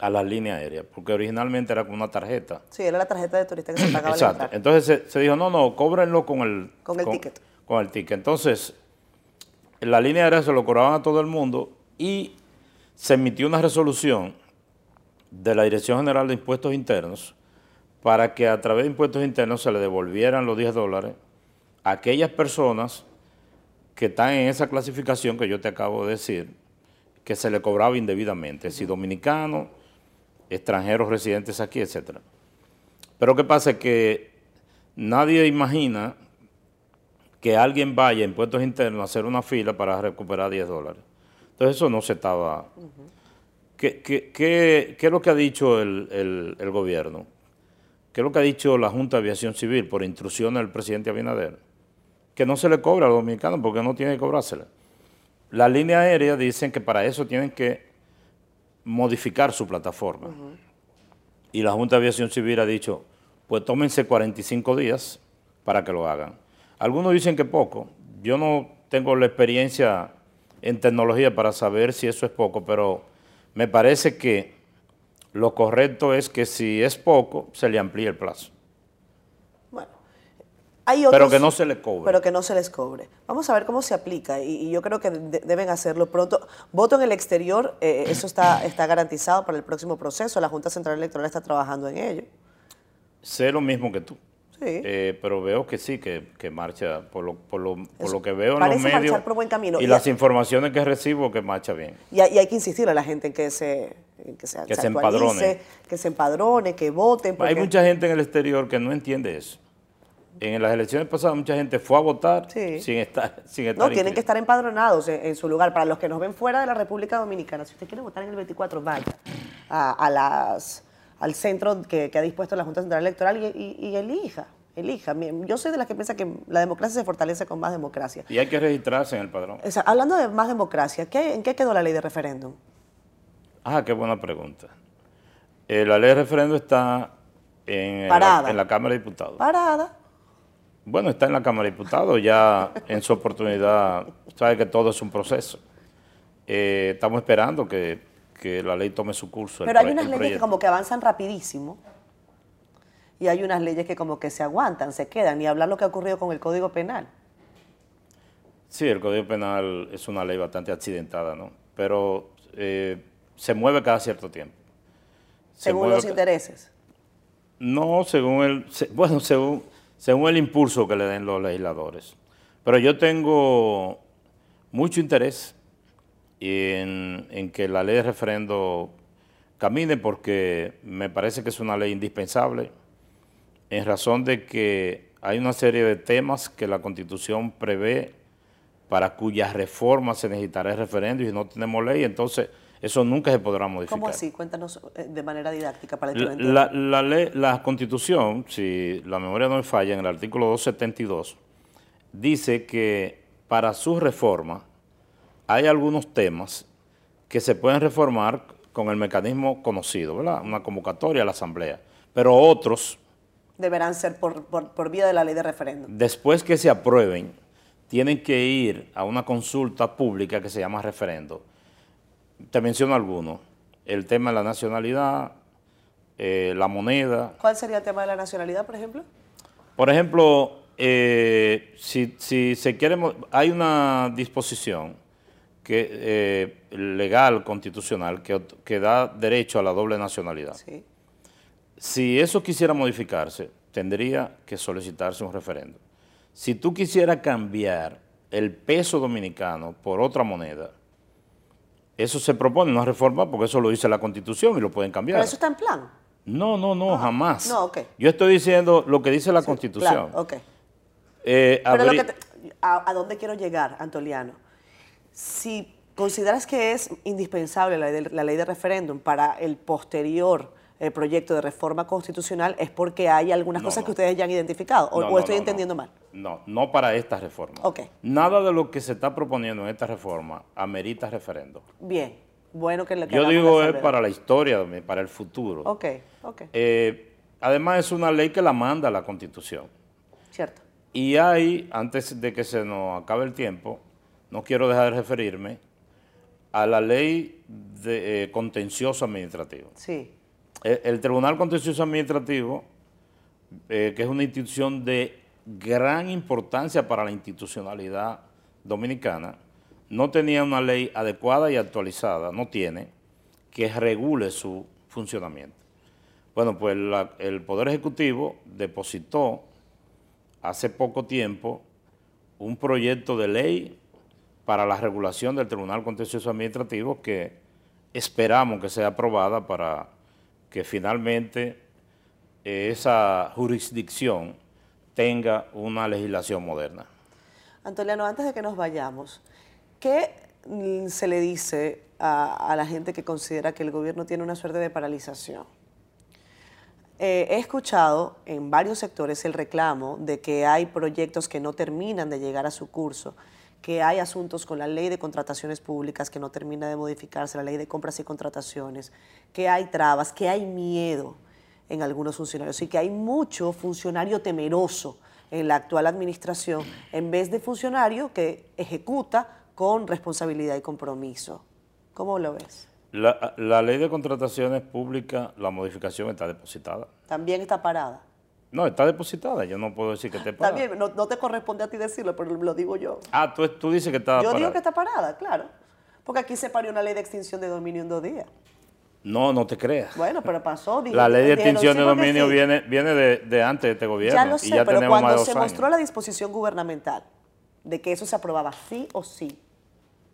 a la línea aérea, porque originalmente era con una tarjeta. Sí, era la tarjeta de turista que se pagaba Exacto. Entonces se, se, dijo, no, no, cóbrenlo con el... Con el con, ticket. Con el ticket. Entonces, la línea aérea se lo cobraban a todo el mundo y se emitió una resolución de la Dirección General de Impuestos Internos para que a través de impuestos internos se le devolvieran los 10 dólares a aquellas personas que están en esa clasificación que yo te acabo de decir, que se le cobraba indebidamente, si dominicanos, extranjeros residentes aquí, etc. Pero ¿qué pasa? Que nadie imagina que alguien vaya a impuestos internos a hacer una fila para recuperar 10 dólares. Entonces eso no se estaba... Uh -huh. ¿Qué, qué, qué, ¿Qué, es lo que ha dicho el, el, el gobierno? ¿Qué es lo que ha dicho la Junta de Aviación Civil por instrucción del presidente Abinader? Que no se le cobra a los dominicanos porque no tiene que cobrársela. Las líneas aéreas dicen que para eso tienen que modificar su plataforma. Uh -huh. Y la Junta de Aviación Civil ha dicho, pues tómense 45 días para que lo hagan. Algunos dicen que poco. Yo no tengo la experiencia en tecnología para saber si eso es poco, pero me parece que lo correcto es que si es poco, se le amplíe el plazo. Bueno, hay otros, pero que no se le cobre. Pero que no se les cobre. Vamos a ver cómo se aplica y, y yo creo que de, deben hacerlo pronto. Voto en el exterior, eh, eso está, está garantizado para el próximo proceso. La Junta Central Electoral está trabajando en ello. Sé lo mismo que tú. Sí. Eh, pero veo que sí, que, que marcha, por lo, por, lo, por lo, que veo en los medios por buen camino. y, y las a, informaciones que recibo, que marcha bien. Y, hay, y hay que insistir a la gente en que se, en que se, que se, se empadrone. Que se empadrone, que voten. Porque... Hay mucha gente en el exterior que no entiende eso. En las elecciones pasadas mucha gente fue a votar sí. sin estar sin estar No, tienen inscrito. que estar empadronados en, en, su lugar. Para los que nos ven fuera de la República Dominicana, si usted quiere votar en el 24, vaya a, a las, al centro que, que, ha dispuesto la Junta Central Electoral y, y elija elija. Yo soy de las que piensa que la democracia se fortalece con más democracia. Y hay que registrarse en el padrón. O sea, hablando de más democracia, ¿qué, ¿en qué quedó la ley de referéndum? Ah, qué buena pregunta. Eh, la ley de referéndum está en la, en la Cámara de Diputados. Parada. Bueno, está en la Cámara de Diputados, ya en su oportunidad, sabe que todo es un proceso. Eh, estamos esperando que, que, la ley tome su curso. Pero hay unas leyes que como que avanzan rapidísimo y hay unas leyes que como que se aguantan, se quedan, y hablar lo que ha ocurrido con el Código Penal. Sí, el Código Penal es una ley bastante accidentada, ¿no? Pero eh, se mueve cada cierto tiempo. Se según los intereses. No, según el, bueno, según, según el impulso que le den los legisladores. Pero yo tengo mucho interés en, en que la ley de referendo camine porque me parece que es una ley indispensable en razón de que hay una serie de temas que la Constitución prevé para cuyas reformas se necesitará el referendo y no tenemos ley, entonces eso nunca se podrá modificar. ¿Cómo así? Cuéntanos eh, de manera didáctica para la, la, la, ley, la Constitución, si la memoria no me falla, en el artículo 272, dice que para su reforma hay algunos temas que se pueden reformar con el mecanismo conocido, ¿verdad? Una convocatoria a la Asamblea, pero otros... Deberán ser por, por vía de la ley de referéndum. Después que se aprueben, tienen que ir a una consulta pública que se llama referendo. Te menciono algunos. El tema de la nacionalidad, eh, la moneda. ¿Cuál sería el tema de la nacionalidad, por ejemplo? Por ejemplo, eh, si, se quiere, hay una disposición que, eh, legal, constitucional, que, que, da derecho a la doble nacionalidad. Sí. Si eso quisiera modificarse, tendría que solicitarse un referendo. Si tú quisieras cambiar el peso dominicano por otra moneda, eso se propone una reforma porque eso lo dice la Constitución y lo pueden cambiar. Pero eso está en plan. No, no, no, ah, jamás. No, ok. Yo estoy diciendo lo que dice la Constitución. ok. Eh, Pero lo que a, dónde quiero llegar, Antoliano? Si consideras que es indispensable la, la ley de referéndum para el posterior el proyecto de reforma constitucional es porque hay algunas cosas que ustedes ya han identificado, o, estoy entendiendo mal. No, no para esta reforma. Okay. Nada de lo que se está proponiendo en esta reforma amerita referendo. Bien, bueno que le Yo digo es para la historia, para el futuro. Ok, ok. Eh, además es una ley que la manda la Constitución. Cierto. Y hay, antes de que se nos acabe el tiempo, no quiero dejar de referirme a la ley de eh, contencioso administrativo. Sí el, Tribunal Contencioso Administrativo, eh, que es una institución de gran importancia para la institucionalidad dominicana, no tenía una ley adecuada y actualizada, no tiene, que regule su funcionamiento. Bueno, pues el Poder Ejecutivo depositó hace poco tiempo un proyecto de ley para la regulación del Tribunal Contencioso Administrativo que esperamos que sea aprobada para que finalmente esa jurisdicción tenga una legislación moderna. Antoliano, antes de que nos vayamos, ¿qué se le dice a, la gente que considera que el gobierno tiene una suerte de paralización? Eh, he escuchado en varios sectores el reclamo de que hay proyectos que no terminan de llegar a su curso que hay asuntos con la ley de contrataciones públicas que no termina de modificarse, la ley de compras y contrataciones, que hay trabas, que hay miedo en algunos funcionarios y que hay mucho funcionario temeroso en la actual administración en vez de funcionario que ejecuta con responsabilidad y compromiso. ¿Cómo lo ves? La, la ley de contrataciones públicas, la modificación está depositada. También está parada. No, está depositada, yo no puedo decir que esté parada. También, no, no, te corresponde a ti decirlo, pero lo digo yo. Ah, tú, tú dices que está parada. Yo digo que está parada, claro. Porque aquí se parió una ley de extinción de dominio en dos días. No, no te creas. Bueno, pero pasó. la ley de extinción de dominio viene, viene de, antes de este gobierno. Ya lo sé, pero cuando se mostró la disposición gubernamental de que eso se aprobaba sí o sí,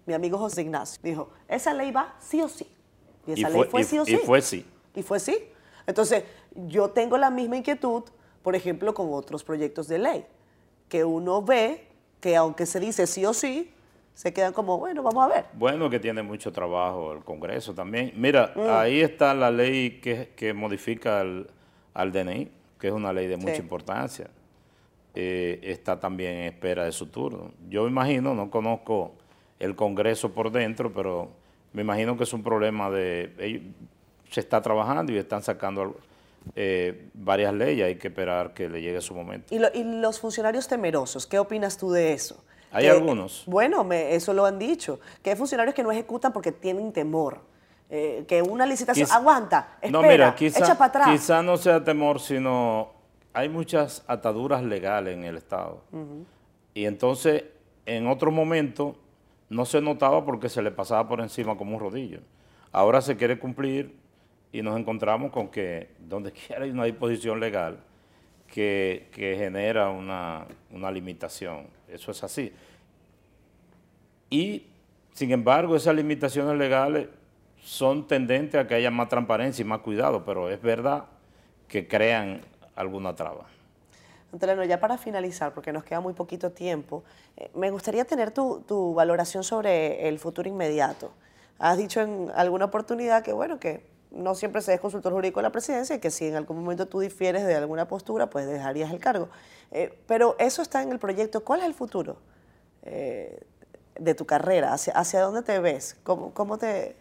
mi amigo José Ignacio dijo, esa ley va sí o sí. Y esa ley fue sí o sí. Y fue sí. Y fue sí. Entonces, yo tengo la misma inquietud por ejemplo, con otros proyectos de ley, que uno ve que aunque se dice sí o sí, se quedan como, bueno, vamos a ver. Bueno, que tiene mucho trabajo el Congreso también. Mira, mm. ahí está la ley que, modifica al, DNI, que es una ley de mucha importancia. Eh, está también en espera de su turno. Yo me imagino, no conozco el Congreso por dentro, pero me imagino que es un problema de... se está trabajando y están sacando eh, varias leyes, hay que esperar que le llegue su momento. ¿Y, los funcionarios temerosos, qué opinas tú de eso? Hay algunos. Bueno, eso lo han dicho, que hay funcionarios que no ejecutan porque tienen temor. Eh, que una licitación aguanta, espera, no, mira, echa para atrás. Quizá no sea temor, sino hay muchas ataduras legales en el Estado. Y entonces, en otro momento, no se notaba porque se le pasaba por encima como un rodillo. Ahora se quiere cumplir y nos encontramos con que donde quiera hay una disposición legal que, genera una, limitación. Eso es así. Y, sin embargo, esas limitaciones legales son tendentes a que haya más transparencia y más cuidado, pero es verdad que crean alguna traba. Antonio, ya para finalizar, porque nos queda muy poquito tiempo, eh, me gustaría tener tu, tu, valoración sobre el futuro inmediato. Has dicho en alguna oportunidad que, bueno, que no siempre se es consultor jurídico de la presidencia y que si en algún momento tú difieres de alguna postura, pues dejarías el cargo. Eh, pero eso está en el proyecto. ¿Cuál es el futuro eh, de tu carrera? ¿Hacia, ¿Hacia dónde te ves? ¿Cómo, cómo te...?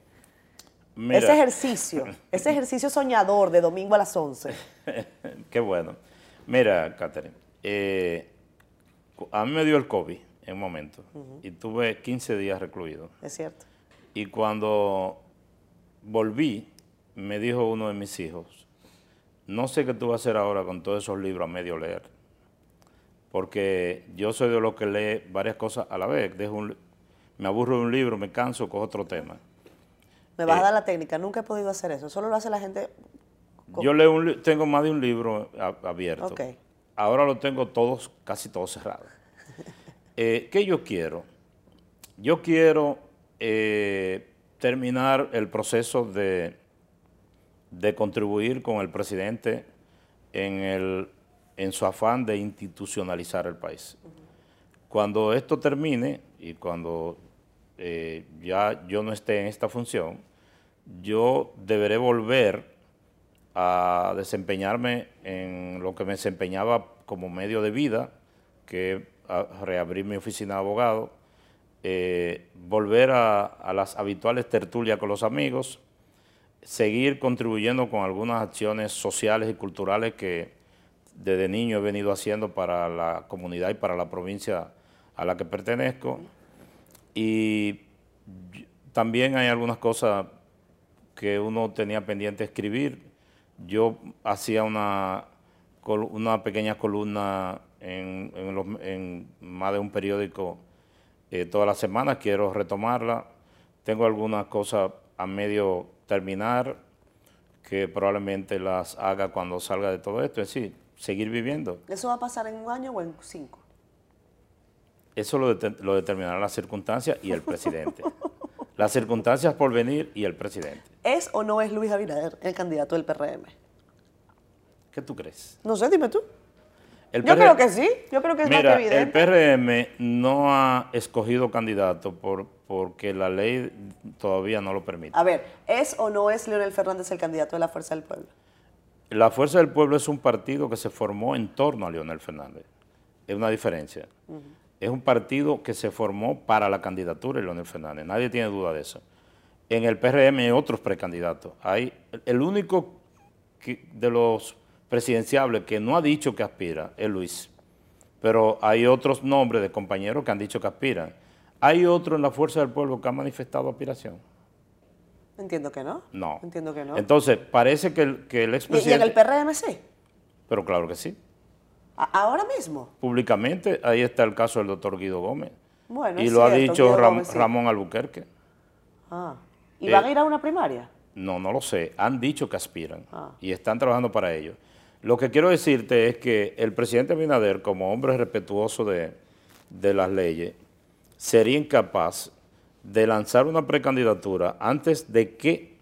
ese ejercicio, ese ejercicio soñador de domingo a las 11. Qué bueno. Mira, Catherine, eh, a mí me dio el COVID en un momento y tuve 15 días recluido. Es cierto. Y cuando volví, me dijo uno de mis hijos, no sé qué tú vas a hacer ahora con todos esos libros a medio leer, porque yo soy de los que lee varias cosas a la vez. Dejo me aburro de un libro, me canso, cojo otro tema. Me vas a eh, dar la técnica, nunca he podido hacer eso, solo lo hace la gente... Yo leo un, tengo más de un libro abierto. Ahora lo tengo todos, casi todos cerrados. Eh, ¿Qué yo quiero? Yo quiero eh, terminar el proceso de, de contribuir con el presidente en, el, en su afán de institucionalizar el país. Cuando esto termine y cuando eh, ya yo no esté en esta función, yo deberé volver a desempeñarme en lo que me desempeñaba como medio de vida, que reabrir mi oficina de abogado, eh, volver a, las habituales tertulias con los amigos, seguir contribuyendo con algunas acciones sociales y culturales que desde niño he venido haciendo para la comunidad y para la provincia a la que pertenezco. Y también hay algunas cosas que uno tenía pendiente escribir. Yo hacía una, una pequeña columna en, más de un periódico eh, todas las semanas, quiero retomarla. Tengo algunas cosas a medio terminar que probablemente las haga cuando salga de todo esto, es decir, seguir viviendo. ¿Eso va a pasar en un año o en cinco? Eso lo, lo determinará las circunstancias y el presidente. las circunstancias por venir y el presidente. ¿Es o no es Luis Abinader el candidato del PRM? ¿Qué tú crees? No sé, dime tú yo creo que sí, yo creo que es más evidente. El PRM no ha escogido candidato por, porque la ley todavía no lo permite. A ver, ¿es o no es Leonel Fernández el candidato de la Fuerza del Pueblo? La Fuerza del Pueblo es un partido que se formó en torno a Leonel Fernández. Es una diferencia. Es un partido que se formó para la candidatura de Leonel Fernández. Nadie tiene duda de eso. En el PRM hay otros precandidatos. Hay el único de los presidenciable que no ha dicho que aspira es Luis, pero hay otros nombres de compañeros que han dicho que aspiran. ¿Hay otro en la Fuerza del Pueblo que ha manifestado aspiración? Entiendo que no. No. Entiendo que no. Entonces, parece que el, que el expresidente... ¿Y en el PRM sí? Pero claro que sí. ¿Ahora mismo? Públicamente, ahí está el caso del doctor Guido Gómez. Bueno, Y lo ha dicho Ramón Albuquerque. Ah. ¿Y van a ir a una primaria? No, no lo sé. Han dicho que aspiran ah. y están trabajando para ello. Lo que quiero decirte es que el presidente Binader, como hombre respetuoso de, las leyes, sería incapaz de lanzar una precandidatura antes de que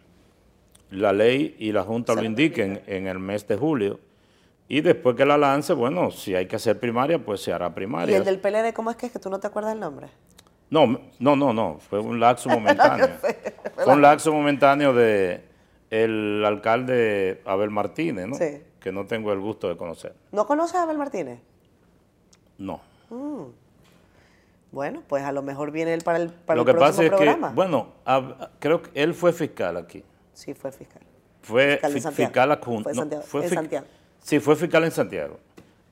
la ley y la Junta lo indiquen en el mes de julio. Y después que la lance, bueno, si hay que hacer primaria, pues se hará primaria. ¿Y el del PLD cómo es que es que tú no te acuerdas el nombre? No, no, no, no, fue un laxo momentáneo. fue un laxo momentáneo de el alcalde Abel Martínez, ¿no? Sí que no tengo el gusto de conocer. ¿No conoces a Abel Martínez? No. Mm. Bueno, pues a lo mejor viene él para el, para lo que pasa es Que, bueno, creo que él fue fiscal aquí. Sí, fue fiscal. Fue fiscal, adjunto. Fue, en Santiago. Sí, fue fiscal en Santiago.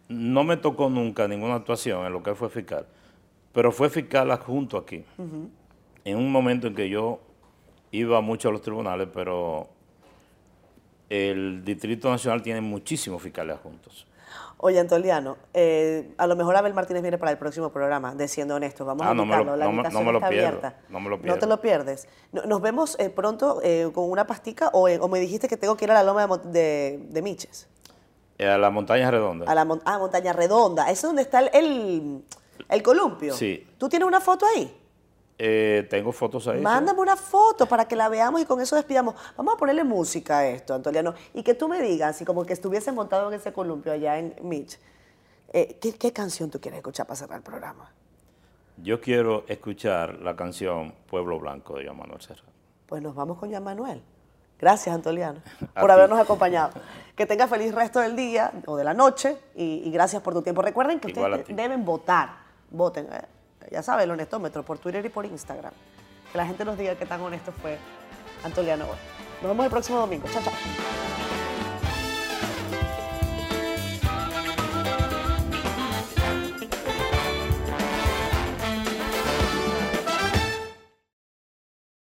No me tocó nunca ninguna actuación en lo que él fue fiscal, pero fue fiscal adjunto aquí. En un momento en que yo iba mucho a los tribunales, pero el Distrito Nacional tiene muchísimos fiscales juntos. Oye, Antoliano, eh, a lo mejor Abel Martínez viene para el próximo programa, de Siendo Honestos. Vamos a invitarlo, la invitación no me, lo está abierta. No me lo pierdo. No te lo pierdes. Nos vemos eh, pronto eh, con una pastica o, me dijiste que tengo que ir a la loma de, de, Miches. a la Montaña Redonda. A la ah, Montaña Redonda. ¿Eso es donde está el, el columpio? Sí. ¿Tú tienes una foto ahí? Eh, tengo fotos ahí. Mándame una foto para que la veamos y con eso despidamos. Vamos a ponerle música a esto, Antoliano. Y que tú me digas, y como que estuviese montado en ese columpio allá en Mitch, eh, ¿qué, canción tú quieres escuchar para cerrar el programa? Yo quiero escuchar la canción Pueblo Blanco de Juan Manuel Serra. Pues nos vamos con Juan Manuel. Gracias, Antoliano, por habernos acompañado. Que tenga feliz resto del día o de la noche y, y gracias por tu tiempo. Recuerden que Igual ustedes deben votar. Voten. eh, Ya saben, el honestómetro por Twitter y por Instagram. Que la gente nos diga qué tan honesto fue Antoliano. Nos vemos el próximo domingo. Chao, chao.